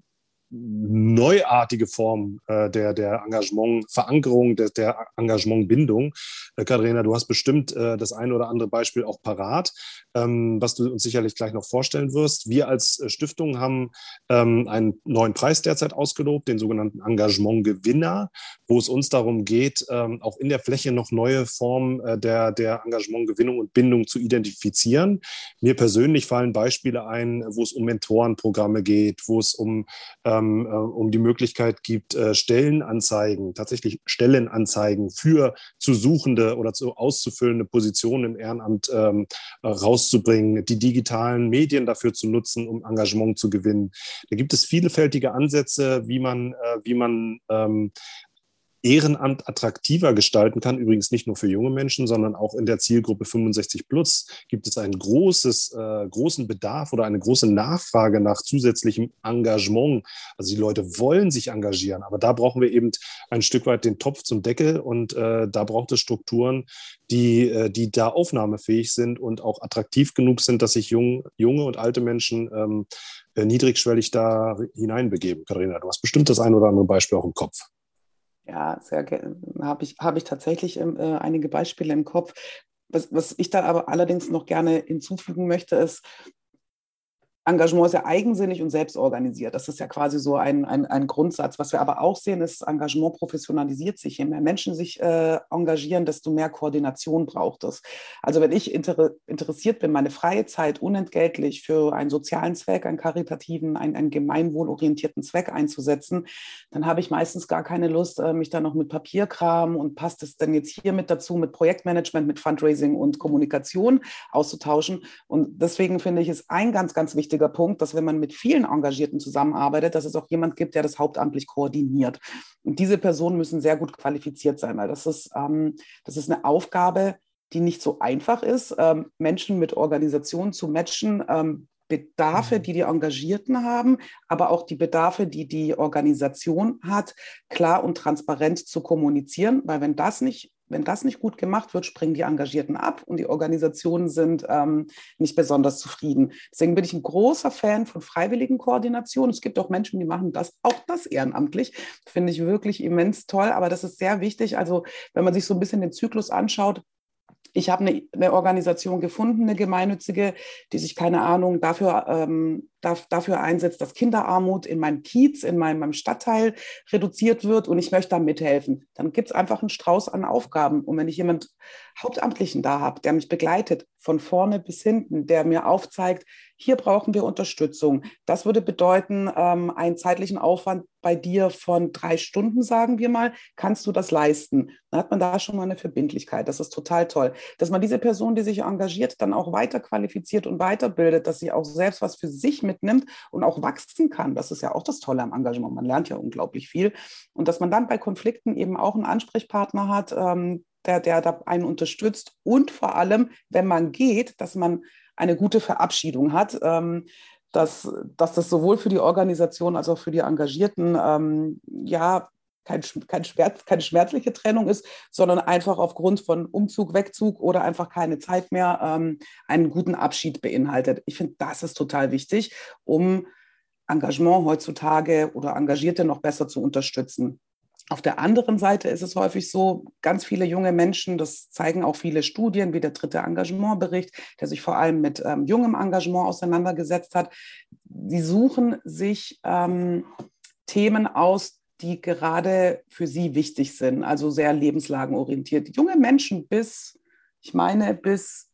neuartige Form äh, der, der Engagement-Verankerung, der, der Engagementbindung. Äh, Katharina, du hast bestimmt äh, das eine oder andere Beispiel auch parat, ähm, was du uns sicherlich gleich noch vorstellen wirst. Wir als äh, Stiftung haben ähm, einen neuen Preis derzeit ausgelobt, den sogenannten Engagement-Gewinner, wo es uns darum geht, ähm, auch in der Fläche noch neue Formen äh, der, der Engagementgewinnung und Bindung zu identifizieren. Mir persönlich fallen Beispiele ein, wo es um Mentorenprogramme geht, wo es um ähm, äh, um die Möglichkeit gibt, äh, Stellenanzeigen, tatsächlich Stellenanzeigen für zu suchende oder zu auszufüllende Positionen im Ehrenamt ähm, äh, rauszubringen, die digitalen Medien dafür zu nutzen, um Engagement zu gewinnen. Da gibt es vielfältige Ansätze, wie man, äh, wie man ähm, Ehrenamt attraktiver gestalten kann. Übrigens nicht nur für junge Menschen, sondern auch in der Zielgruppe 65 plus gibt es einen großes, äh, großen Bedarf oder eine große Nachfrage nach zusätzlichem Engagement. Also die Leute wollen sich engagieren, aber da brauchen wir eben ein Stück weit den Topf zum Deckel und äh, da braucht es Strukturen, die, äh, die da aufnahmefähig sind und auch attraktiv genug sind, dass sich jung, junge und alte Menschen ähm, äh, niedrigschwellig da hineinbegeben. Katharina, du hast bestimmt das ein oder andere Beispiel auch im Kopf. Ja, sehr habe ich, hab ich tatsächlich äh, einige Beispiele im Kopf. Was, was ich da aber allerdings noch gerne hinzufügen möchte, ist, Engagement ist ja eigensinnig und selbstorganisiert. Das ist ja quasi so ein, ein, ein, Grundsatz. Was wir aber auch sehen, ist, Engagement professionalisiert sich. Je mehr Menschen sich äh, engagieren, desto mehr Koordination braucht es. Also wenn ich inter interessiert bin, meine freie Zeit unentgeltlich für einen sozialen Zweck, einen karitativen, einen, einen gemeinwohlorientierten Zweck einzusetzen, dann habe ich meistens gar keine Lust, äh, mich da noch mit Papierkram und passt es denn jetzt hier mit dazu, mit Projektmanagement, mit Fundraising und Kommunikation auszutauschen. Und deswegen finde ich es ein ganz, ganz wichtiger wichtiger Punkt, dass wenn man mit vielen Engagierten zusammenarbeitet, dass es auch jemand gibt, der das hauptamtlich koordiniert. Und diese Personen müssen sehr gut qualifiziert sein, weil das ist, ähm, das ist eine Aufgabe, die nicht so einfach ist, ähm, Menschen mit Organisationen zu matchen, ähm, Bedarfe, mhm. die die Engagierten haben, aber auch die Bedarfe, die die Organisation hat, klar und transparent zu kommunizieren, weil wenn das nicht wenn das nicht gut gemacht wird, springen die Engagierten ab und die Organisationen sind ähm, nicht besonders zufrieden. Deswegen bin ich ein großer Fan von freiwilligen Koordinationen. Es gibt auch Menschen, die machen das, auch das ehrenamtlich. Finde ich wirklich immens toll, aber das ist sehr wichtig. Also wenn man sich so ein bisschen den Zyklus anschaut, ich habe eine, eine, Organisation gefunden, eine gemeinnützige, die sich, keine Ahnung, dafür ähm, dafür einsetzt, dass Kinderarmut in meinem Kiez, in meinem, meinem Stadtteil reduziert wird und ich möchte da mithelfen. Dann gibt es einfach einen Strauß an Aufgaben. Und wenn ich jemand Hauptamtlichen da habe, der mich begleitet, von vorne bis hinten, der mir aufzeigt, hier brauchen wir Unterstützung. Das würde bedeuten, ähm, einen zeitlichen Aufwand bei dir von drei Stunden, sagen wir mal, kannst du das leisten? Dann hat man da schon mal eine Verbindlichkeit. Das ist total toll. Dass man diese Person, die sich engagiert, dann auch weiter qualifiziert und weiterbildet, dass sie auch selbst was für sich mitnimmt und auch wachsen kann. Das ist ja auch das Tolle am Engagement. Man lernt ja unglaublich viel. Und dass man dann bei Konflikten eben auch einen Ansprechpartner hat, ähm, der, der da einen unterstützt und vor allem, wenn man geht, dass man eine gute Verabschiedung hat. Ähm, dass, dass das sowohl für die Organisation als auch für die Engagierten ähm, ja kein, kein Schmerz, keine schmerzliche Trennung ist, sondern einfach aufgrund von Umzug, Wegzug oder einfach keine Zeit mehr ähm, einen guten Abschied beinhaltet. Ich finde, das ist total wichtig, um Engagement heutzutage oder Engagierte noch besser zu unterstützen. Auf der anderen Seite ist es häufig so, ganz viele junge Menschen, das zeigen auch viele Studien, wie der dritte Engagementbericht, der sich vor allem mit ähm, jungem Engagement auseinandergesetzt hat, die suchen sich ähm, Themen aus, die gerade für sie wichtig sind, also sehr lebenslagenorientiert. Junge Menschen bis, ich meine, bis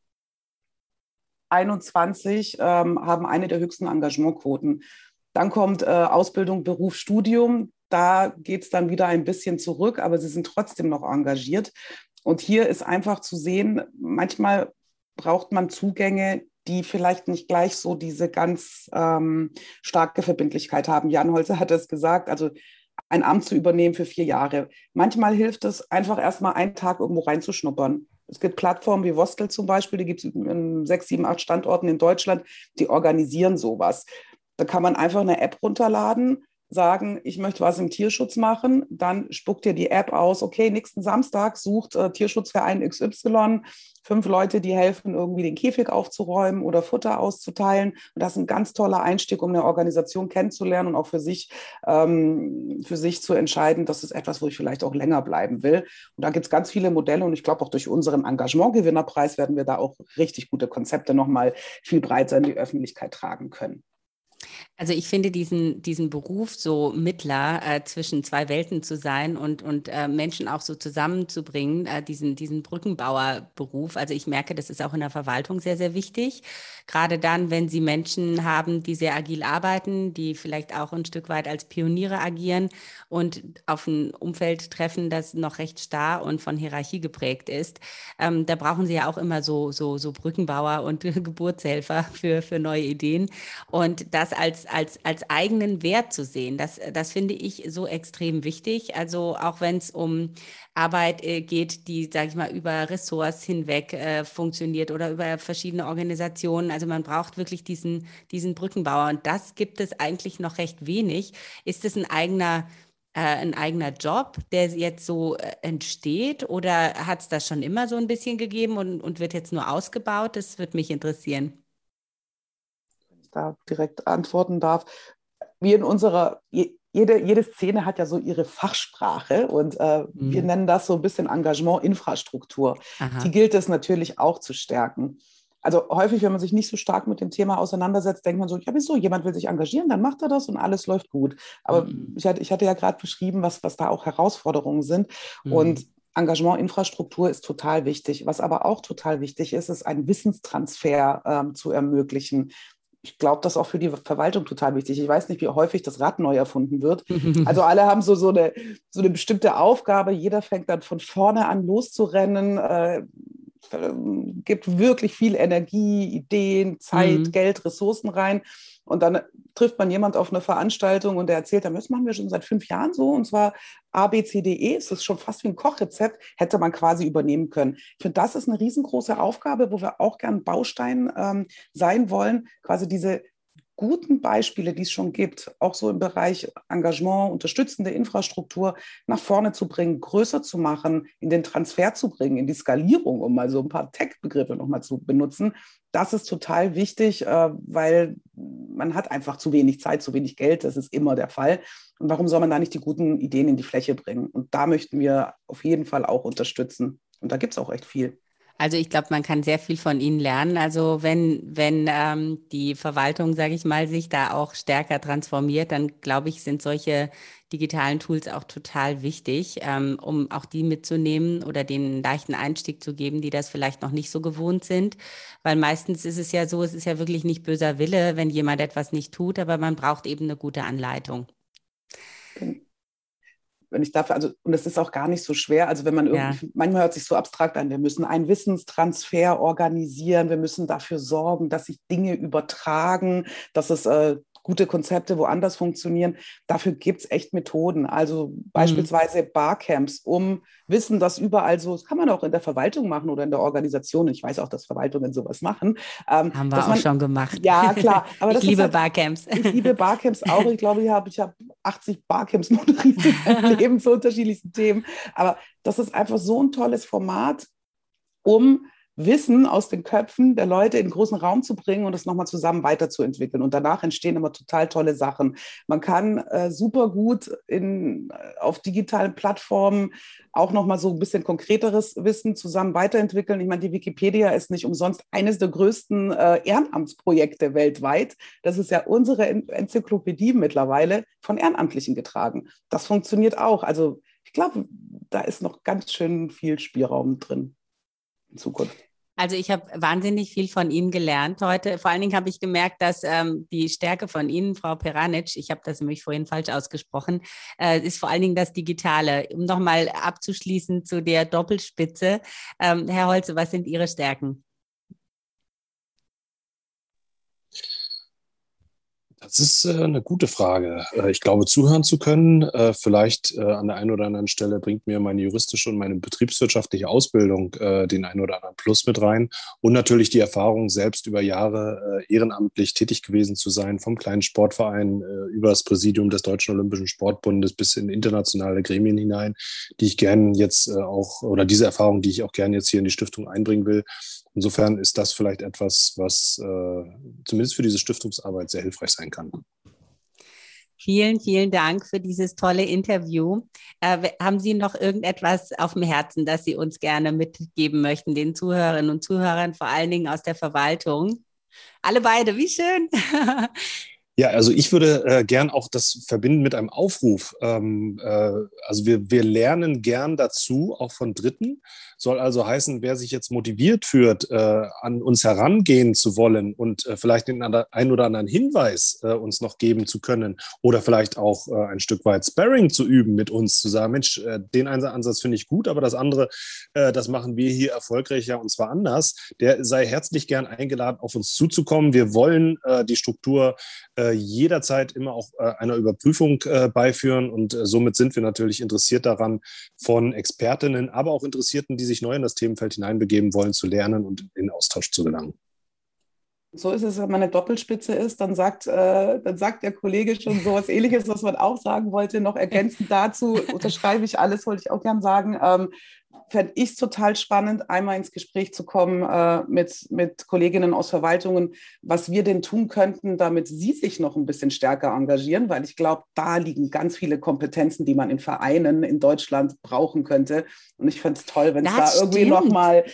21 ähm, haben eine der höchsten Engagementquoten. Dann kommt äh, Ausbildung, Beruf, Studium. Da geht es dann wieder ein bisschen zurück, aber sie sind trotzdem noch engagiert. Und hier ist einfach zu sehen, manchmal braucht man Zugänge, die vielleicht nicht gleich so diese ganz ähm, starke Verbindlichkeit haben. Jan Holzer hat es gesagt, also ein Amt zu übernehmen für vier Jahre. Manchmal hilft es einfach erstmal einen Tag irgendwo reinzuschnuppern. Es gibt Plattformen wie Vostel zum Beispiel, die gibt es in sechs, sieben, acht Standorten in Deutschland, die organisieren sowas. Da kann man einfach eine App runterladen, sagen, ich möchte was im Tierschutz machen, dann spuckt dir die App aus, okay, nächsten Samstag sucht äh, Tierschutzverein XY fünf Leute, die helfen, irgendwie den Käfig aufzuräumen oder Futter auszuteilen. Und das ist ein ganz toller Einstieg, um eine Organisation kennenzulernen und auch für sich, ähm, für sich zu entscheiden, das ist etwas, wo ich vielleicht auch länger bleiben will. Und da gibt es ganz viele Modelle und ich glaube auch durch unseren Engagementgewinnerpreis werden wir da auch richtig gute Konzepte nochmal viel breiter in die Öffentlichkeit tragen können. Also ich finde diesen, diesen Beruf so Mittler äh, zwischen zwei Welten zu sein und, und äh, Menschen auch so zusammenzubringen, äh, diesen, diesen Brückenbauerberuf. Also ich merke, das ist auch in der Verwaltung sehr, sehr wichtig. Gerade dann, wenn Sie Menschen haben, die sehr agil arbeiten, die vielleicht auch ein Stück weit als Pioniere agieren und auf ein Umfeld treffen, das noch recht starr und von Hierarchie geprägt ist. Ähm, da brauchen Sie ja auch immer so, so, so Brückenbauer und Geburtshelfer für, für neue Ideen. Und das als als, als, eigenen Wert zu sehen. Das, das finde ich so extrem wichtig. Also auch wenn es um Arbeit äh, geht, die, sage ich mal, über Ressorts hinweg äh, funktioniert oder über verschiedene Organisationen. Also man braucht wirklich diesen, diesen Brückenbauer. Und das gibt es eigentlich noch recht wenig. Ist es ein eigener äh, ein eigener Job, der jetzt so äh, entsteht oder hat es das schon immer so ein bisschen gegeben und, und wird jetzt nur ausgebaut? Das würde mich interessieren da direkt antworten darf. Wir in unserer, jede, jede Szene hat ja so ihre Fachsprache und äh, mhm. wir nennen das so ein bisschen Engagement-Infrastruktur. Die gilt es natürlich auch zu stärken. Also häufig, wenn man sich nicht so stark mit dem Thema auseinandersetzt, denkt man so, ja, wieso, jemand will sich engagieren, dann macht er das und alles läuft gut. Aber mhm. ich, hatte, ich hatte ja gerade beschrieben, was, was da auch Herausforderungen sind. Mhm. Und Engagementinfrastruktur ist total wichtig. Was aber auch total wichtig ist, ist einen Wissenstransfer ähm, zu ermöglichen ich glaube, das ist auch für die Verwaltung total wichtig. Ich weiß nicht, wie häufig das Rad neu erfunden wird. Also alle haben so, so, eine, so eine bestimmte Aufgabe. Jeder fängt dann von vorne an loszurennen, äh, gibt wirklich viel Energie, Ideen, Zeit, mhm. Geld, Ressourcen rein. Und dann trifft man jemand auf eine Veranstaltung und der erzählt dann, das machen wir schon seit fünf Jahren so. Und zwar A, B, C, D, E. Es ist schon fast wie ein Kochrezept, hätte man quasi übernehmen können. Ich finde, das ist eine riesengroße Aufgabe, wo wir auch gern Baustein ähm, sein wollen, quasi diese guten Beispiele, die es schon gibt, auch so im Bereich Engagement, unterstützende Infrastruktur nach vorne zu bringen, größer zu machen, in den Transfer zu bringen, in die Skalierung, um mal so ein paar Tech-Begriffe nochmal zu benutzen. Das ist total wichtig, äh, weil man hat einfach zu wenig Zeit, zu wenig Geld. Das ist immer der Fall. Und warum soll man da nicht die guten Ideen in die Fläche bringen? Und da möchten wir auf jeden Fall auch unterstützen. Und da gibt es auch echt viel. Also ich glaube, man kann sehr viel von Ihnen lernen. Also wenn, wenn ähm, die Verwaltung, sage ich mal, sich da auch stärker transformiert, dann glaube ich, sind solche digitalen Tools auch total wichtig, ähm, um auch die mitzunehmen oder den leichten Einstieg zu geben, die das vielleicht noch nicht so gewohnt sind. Weil meistens ist es ja so, es ist ja wirklich nicht böser Wille, wenn jemand etwas nicht tut, aber man braucht eben eine gute Anleitung wenn ich dafür, also, und es ist auch gar nicht so schwer. Also, wenn man irgendwie, ja. manchmal hört sich so abstrakt an, wir müssen einen Wissenstransfer organisieren, wir müssen dafür sorgen, dass sich Dinge übertragen, dass es äh, gute Konzepte woanders funktionieren. Dafür gibt es echt Methoden. Also mhm. beispielsweise Barcamps, um Wissen, dass überall so, das kann man auch in der Verwaltung machen oder in der Organisation. Ich weiß auch, dass Verwaltungen sowas machen. Ähm, Haben wir auch man, schon gemacht. Ja, klar. Aber ich liebe halt, Barcamps. Ich liebe Barcamps auch. Ich glaube, ich habe ich hab 80 Barcamps moderiert in Leben zu unterschiedlichsten Themen. Aber das ist einfach so ein tolles Format, um Wissen aus den Köpfen der Leute in großen Raum zu bringen und es nochmal zusammen weiterzuentwickeln. Und danach entstehen immer total tolle Sachen. Man kann äh, super gut in, äh, auf digitalen Plattformen auch nochmal so ein bisschen konkreteres Wissen zusammen weiterentwickeln. Ich meine, die Wikipedia ist nicht umsonst eines der größten äh, Ehrenamtsprojekte weltweit. Das ist ja unsere Enzyklopädie mittlerweile von Ehrenamtlichen getragen. Das funktioniert auch. Also ich glaube, da ist noch ganz schön viel Spielraum drin in Zukunft. Also ich habe wahnsinnig viel von Ihnen gelernt heute. Vor allen Dingen habe ich gemerkt, dass ähm, die Stärke von Ihnen, Frau Peranic, ich habe das nämlich vorhin falsch ausgesprochen, äh, ist vor allen Dingen das Digitale. Um nochmal abzuschließen zu der Doppelspitze. Ähm, Herr Holze, was sind Ihre Stärken? Das ist äh, eine gute Frage. Äh, ich glaube, zuhören zu können, äh, vielleicht an der einen oder anderen Stelle bringt mir meine juristische und meine betriebswirtschaftliche Ausbildung den einen oder anderen Plus mit rein. Und natürlich die Erfahrung, selbst über Jahre ehrenamtlich tätig gewesen zu sein, vom kleinen Sportverein über das Präsidium des Deutschen Olympischen Sportbundes bis in internationale Gremien hinein, die ich gerne jetzt auch, oder diese Erfahrung, die ich auch gerne jetzt hier in die Stiftung einbringen will. Insofern ist das vielleicht etwas, was äh, zumindest für diese Stiftungsarbeit sehr hilfreich sein kann. Vielen, vielen Dank für dieses tolle Interview. Äh, haben Sie noch irgendetwas auf dem Herzen, das Sie uns gerne mitgeben möchten, den Zuhörerinnen und Zuhörern, vor allen Dingen aus der Verwaltung? Alle beide, wie schön. Ja, also ich würde äh, gern auch das verbinden mit einem Aufruf. Ähm, äh, also wir, wir lernen gern dazu, auch von Dritten. Soll also heißen, wer sich jetzt motiviert führt, äh, an uns herangehen zu wollen und äh, vielleicht den einen oder anderen Hinweis äh, uns noch geben zu können oder vielleicht auch äh, ein Stück weit Sparring zu üben mit uns, zu sagen, Mensch, den Ansatz finde ich gut, aber das andere, das machen wir hier erfolgreicher und zwar anders. Der sei herzlich gern eingeladen, auf uns zuzukommen. Wir wollen die Struktur jederzeit immer auch äh, einer Überprüfung äh, beiführen und äh, somit sind wir natürlich interessiert daran, von Expertinnen, aber auch Interessierten, die sich neu in das Themenfeld hineinbegeben wollen, zu lernen und in Austausch zu gelangen. So ist es, wenn man eine Doppelspitze ist, dann sagt, äh, dann sagt der Kollege schon so was Ähnliches, was man auch sagen wollte. Noch ergänzend dazu unterschreibe ich alles, wollte ich auch gern sagen. Ähm, fände ich es total spannend, einmal ins Gespräch zu kommen äh, mit, mit Kolleginnen aus Verwaltungen, was wir denn tun könnten, damit sie sich noch ein bisschen stärker engagieren, weil ich glaube, da liegen ganz viele Kompetenzen, die man in Vereinen in Deutschland brauchen könnte. Und ich fände es toll, wenn es da irgendwie nochmal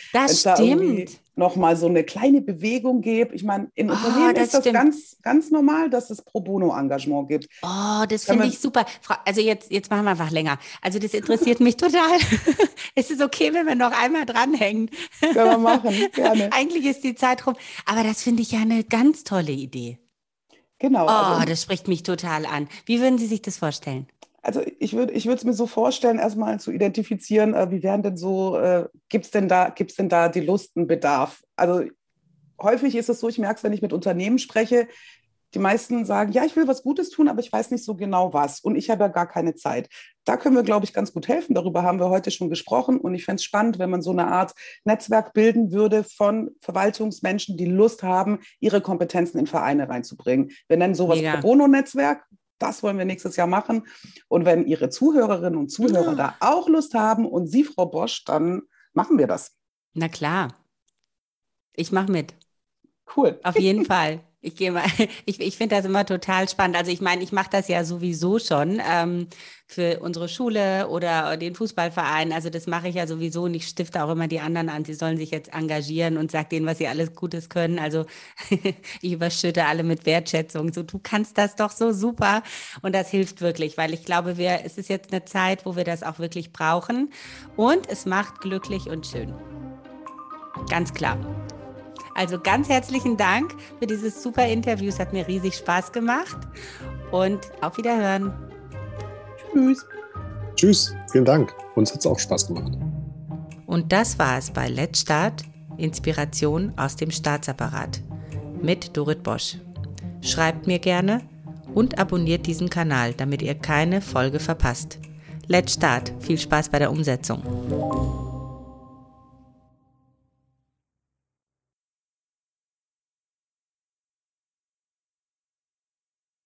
nochmal so eine kleine Bewegung gibt. Ich meine, in oh, Unternehmen das ist das ganz, ganz normal, dass es Pro Bono-Engagement gibt. Oh, das finde ich super. Also jetzt, jetzt machen wir einfach länger. Also das interessiert mich total. es ist okay, wenn wir noch einmal dranhängen. Können wir machen, gerne. Eigentlich ist die Zeit rum. Aber das finde ich ja eine ganz tolle Idee. Genau. Oh, also, das spricht mich total an. Wie würden Sie sich das vorstellen? Also ich würde ich es mir so vorstellen, erstmal zu identifizieren, äh, wie wären denn so, äh, gibt es denn da, gibt's denn da die Lustenbedarf? Also häufig ist es so, ich merke es, wenn ich mit Unternehmen spreche, die meisten sagen, ja, ich will was Gutes tun, aber ich weiß nicht so genau was und ich habe ja gar keine Zeit. Da können wir, glaube ich, ganz gut helfen. Darüber haben wir heute schon gesprochen und ich fände es spannend, wenn man so eine Art Netzwerk bilden würde von Verwaltungsmenschen, die Lust haben, ihre Kompetenzen in Vereine reinzubringen. Wir nennen sowas Pro Bono-Netzwerk. Das wollen wir nächstes Jahr machen. Und wenn Ihre Zuhörerinnen und Zuhörer ja. da auch Lust haben und Sie, Frau Bosch, dann machen wir das. Na klar. Ich mache mit. Cool. Auf jeden Fall. Ich ich, ich finde das immer total spannend. Also ich meine, ich mache das ja sowieso schon ähm, für unsere Schule oder den Fußballverein. Also das mache ich ja sowieso und ich stifte auch immer die anderen an. Sie sollen sich jetzt engagieren und sag denen, was sie alles Gutes können. Also ich überschütte alle mit Wertschätzung. So, du kannst das doch so super. Und das hilft wirklich, weil ich glaube, wir, es ist jetzt eine Zeit, wo wir das auch wirklich brauchen. Und es macht glücklich und schön. Ganz klar. Also ganz herzlichen Dank für dieses super Interview. Es hat mir riesig Spaß gemacht und auf Wiederhören. Tschüss. Tschüss, vielen Dank. Uns hat es auch Spaß gemacht. Und das war es bei Let's Start, Inspiration aus dem Staatsapparat mit Dorit Bosch. Schreibt mir gerne und abonniert diesen Kanal, damit ihr keine Folge verpasst. Let's Start. Viel Spaß bei der Umsetzung.